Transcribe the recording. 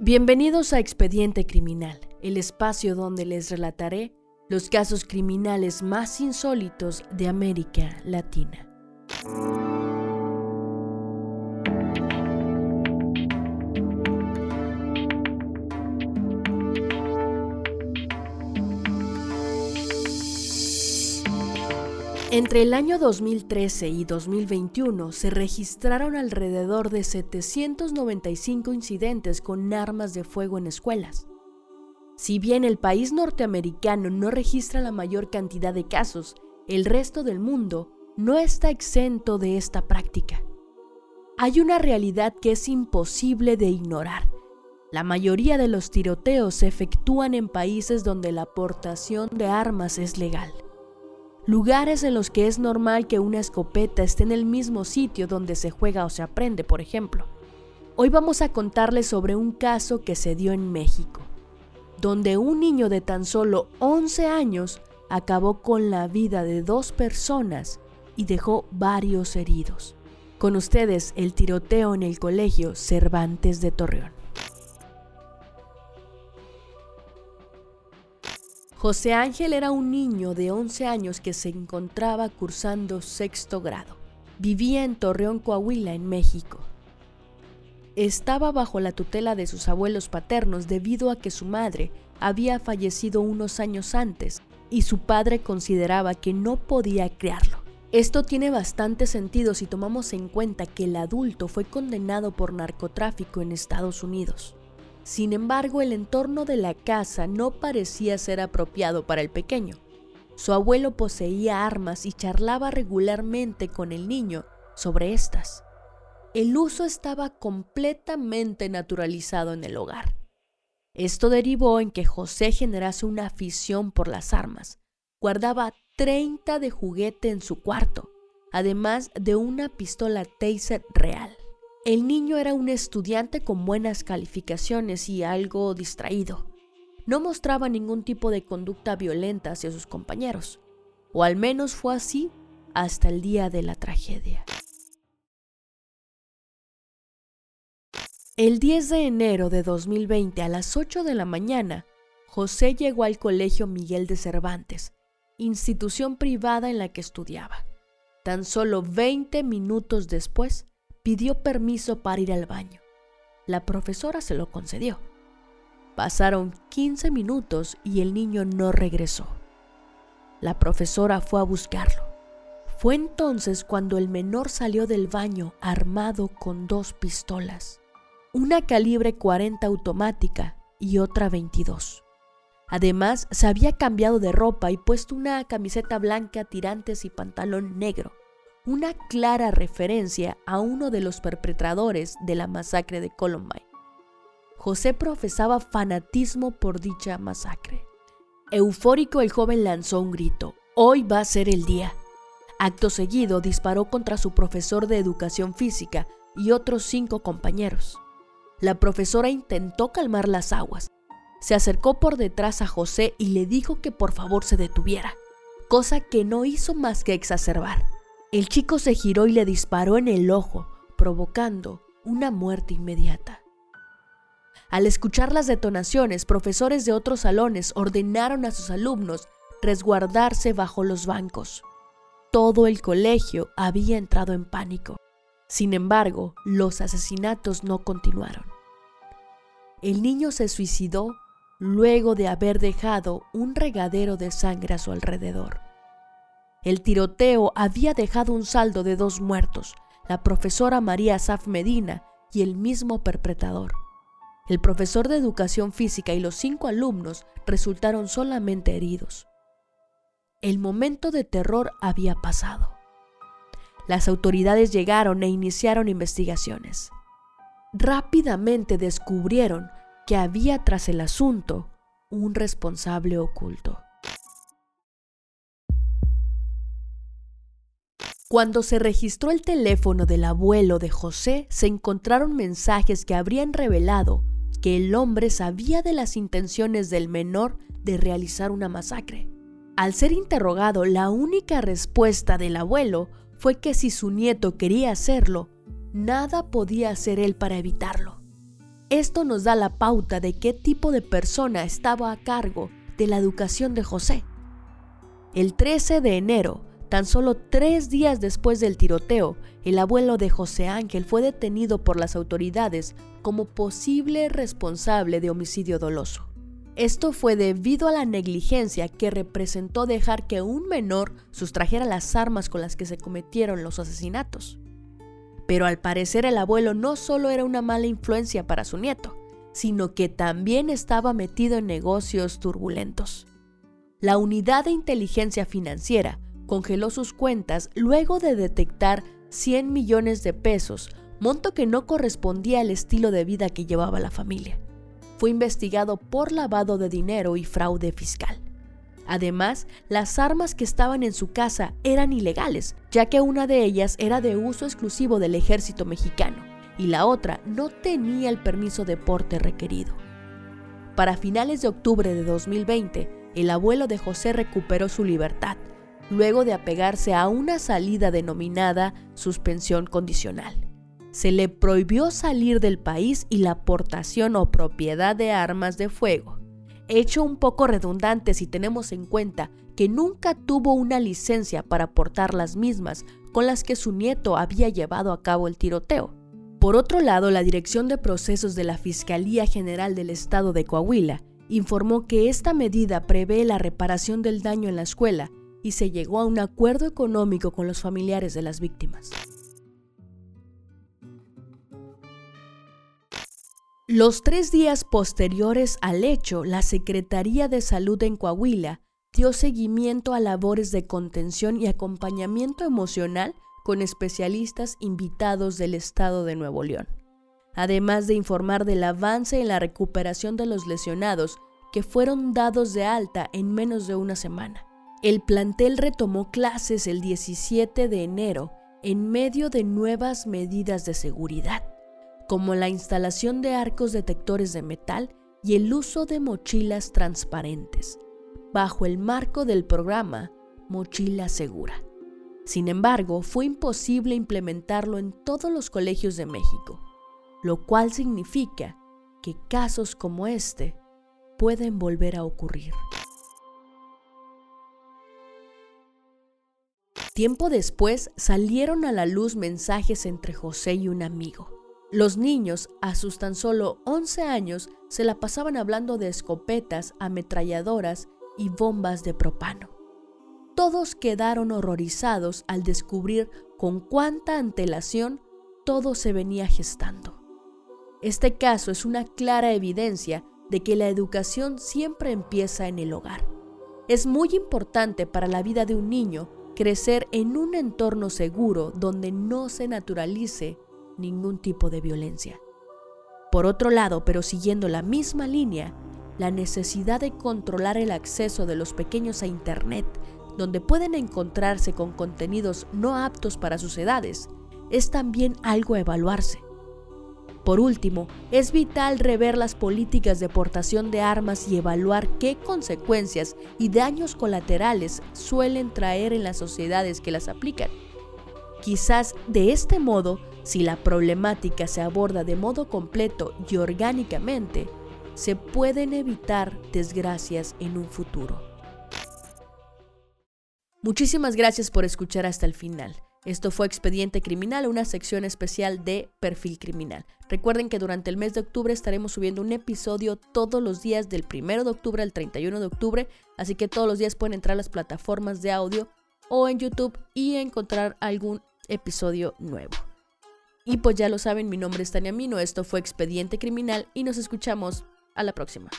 Bienvenidos a Expediente Criminal, el espacio donde les relataré los casos criminales más insólitos de América Latina. Entre el año 2013 y 2021 se registraron alrededor de 795 incidentes con armas de fuego en escuelas. Si bien el país norteamericano no registra la mayor cantidad de casos, el resto del mundo no está exento de esta práctica. Hay una realidad que es imposible de ignorar. La mayoría de los tiroteos se efectúan en países donde la aportación de armas es legal lugares en los que es normal que una escopeta esté en el mismo sitio donde se juega o se aprende, por ejemplo. Hoy vamos a contarles sobre un caso que se dio en México, donde un niño de tan solo 11 años acabó con la vida de dos personas y dejó varios heridos. Con ustedes el tiroteo en el colegio Cervantes de Torreón. José Ángel era un niño de 11 años que se encontraba cursando sexto grado. Vivía en Torreón, Coahuila, en México. Estaba bajo la tutela de sus abuelos paternos debido a que su madre había fallecido unos años antes y su padre consideraba que no podía criarlo. Esto tiene bastante sentido si tomamos en cuenta que el adulto fue condenado por narcotráfico en Estados Unidos. Sin embargo, el entorno de la casa no parecía ser apropiado para el pequeño. Su abuelo poseía armas y charlaba regularmente con el niño sobre estas. El uso estaba completamente naturalizado en el hogar. Esto derivó en que José generase una afición por las armas. Guardaba 30 de juguete en su cuarto, además de una pistola taser real. El niño era un estudiante con buenas calificaciones y algo distraído. No mostraba ningún tipo de conducta violenta hacia sus compañeros, o al menos fue así hasta el día de la tragedia. El 10 de enero de 2020 a las 8 de la mañana, José llegó al Colegio Miguel de Cervantes, institución privada en la que estudiaba. Tan solo 20 minutos después, pidió permiso para ir al baño. La profesora se lo concedió. Pasaron 15 minutos y el niño no regresó. La profesora fue a buscarlo. Fue entonces cuando el menor salió del baño armado con dos pistolas, una calibre 40 automática y otra 22. Además, se había cambiado de ropa y puesto una camiseta blanca, tirantes y pantalón negro una clara referencia a uno de los perpetradores de la masacre de Columbine. José profesaba fanatismo por dicha masacre. Eufórico el joven lanzó un grito, hoy va a ser el día. Acto seguido disparó contra su profesor de educación física y otros cinco compañeros. La profesora intentó calmar las aguas. Se acercó por detrás a José y le dijo que por favor se detuviera, cosa que no hizo más que exacerbar. El chico se giró y le disparó en el ojo, provocando una muerte inmediata. Al escuchar las detonaciones, profesores de otros salones ordenaron a sus alumnos resguardarse bajo los bancos. Todo el colegio había entrado en pánico. Sin embargo, los asesinatos no continuaron. El niño se suicidó luego de haber dejado un regadero de sangre a su alrededor. El tiroteo había dejado un saldo de dos muertos, la profesora María Saf Medina y el mismo perpetrador. El profesor de educación física y los cinco alumnos resultaron solamente heridos. El momento de terror había pasado. Las autoridades llegaron e iniciaron investigaciones. Rápidamente descubrieron que había tras el asunto un responsable oculto. Cuando se registró el teléfono del abuelo de José, se encontraron mensajes que habrían revelado que el hombre sabía de las intenciones del menor de realizar una masacre. Al ser interrogado, la única respuesta del abuelo fue que si su nieto quería hacerlo, nada podía hacer él para evitarlo. Esto nos da la pauta de qué tipo de persona estaba a cargo de la educación de José. El 13 de enero, tan solo tres días después del tiroteo, el abuelo de José Ángel fue detenido por las autoridades como posible responsable de homicidio doloso. Esto fue debido a la negligencia que representó dejar que un menor sustrajera las armas con las que se cometieron los asesinatos. Pero al parecer el abuelo no solo era una mala influencia para su nieto, sino que también estaba metido en negocios turbulentos. La unidad de inteligencia financiera congeló sus cuentas luego de detectar 100 millones de pesos, monto que no correspondía al estilo de vida que llevaba la familia fue investigado por lavado de dinero y fraude fiscal. Además, las armas que estaban en su casa eran ilegales, ya que una de ellas era de uso exclusivo del ejército mexicano y la otra no tenía el permiso de porte requerido. Para finales de octubre de 2020, el abuelo de José recuperó su libertad, luego de apegarse a una salida denominada suspensión condicional se le prohibió salir del país y la aportación o propiedad de armas de fuego. Hecho un poco redundante si tenemos en cuenta que nunca tuvo una licencia para portar las mismas con las que su nieto había llevado a cabo el tiroteo. Por otro lado, la Dirección de Procesos de la Fiscalía General del Estado de Coahuila informó que esta medida prevé la reparación del daño en la escuela y se llegó a un acuerdo económico con los familiares de las víctimas. Los tres días posteriores al hecho, la Secretaría de Salud en Coahuila dio seguimiento a labores de contención y acompañamiento emocional con especialistas invitados del estado de Nuevo León, además de informar del avance en la recuperación de los lesionados que fueron dados de alta en menos de una semana. El plantel retomó clases el 17 de enero en medio de nuevas medidas de seguridad como la instalación de arcos detectores de metal y el uso de mochilas transparentes, bajo el marco del programa Mochila Segura. Sin embargo, fue imposible implementarlo en todos los colegios de México, lo cual significa que casos como este pueden volver a ocurrir. Tiempo después salieron a la luz mensajes entre José y un amigo los niños, a sus tan solo 11 años, se la pasaban hablando de escopetas, ametralladoras y bombas de propano. Todos quedaron horrorizados al descubrir con cuánta antelación todo se venía gestando. Este caso es una clara evidencia de que la educación siempre empieza en el hogar. Es muy importante para la vida de un niño crecer en un entorno seguro donde no se naturalice ningún tipo de violencia. Por otro lado, pero siguiendo la misma línea, la necesidad de controlar el acceso de los pequeños a Internet, donde pueden encontrarse con contenidos no aptos para sus edades, es también algo a evaluarse. Por último, es vital rever las políticas de portación de armas y evaluar qué consecuencias y daños colaterales suelen traer en las sociedades que las aplican. Quizás de este modo si la problemática se aborda de modo completo y orgánicamente, se pueden evitar desgracias en un futuro. Muchísimas gracias por escuchar hasta el final. Esto fue Expediente Criminal, una sección especial de Perfil Criminal. Recuerden que durante el mes de octubre estaremos subiendo un episodio todos los días del 1 de octubre al 31 de octubre, así que todos los días pueden entrar a las plataformas de audio o en YouTube y encontrar algún episodio nuevo. Y pues ya lo saben, mi nombre es Tania Mino, esto fue Expediente Criminal y nos escuchamos a la próxima.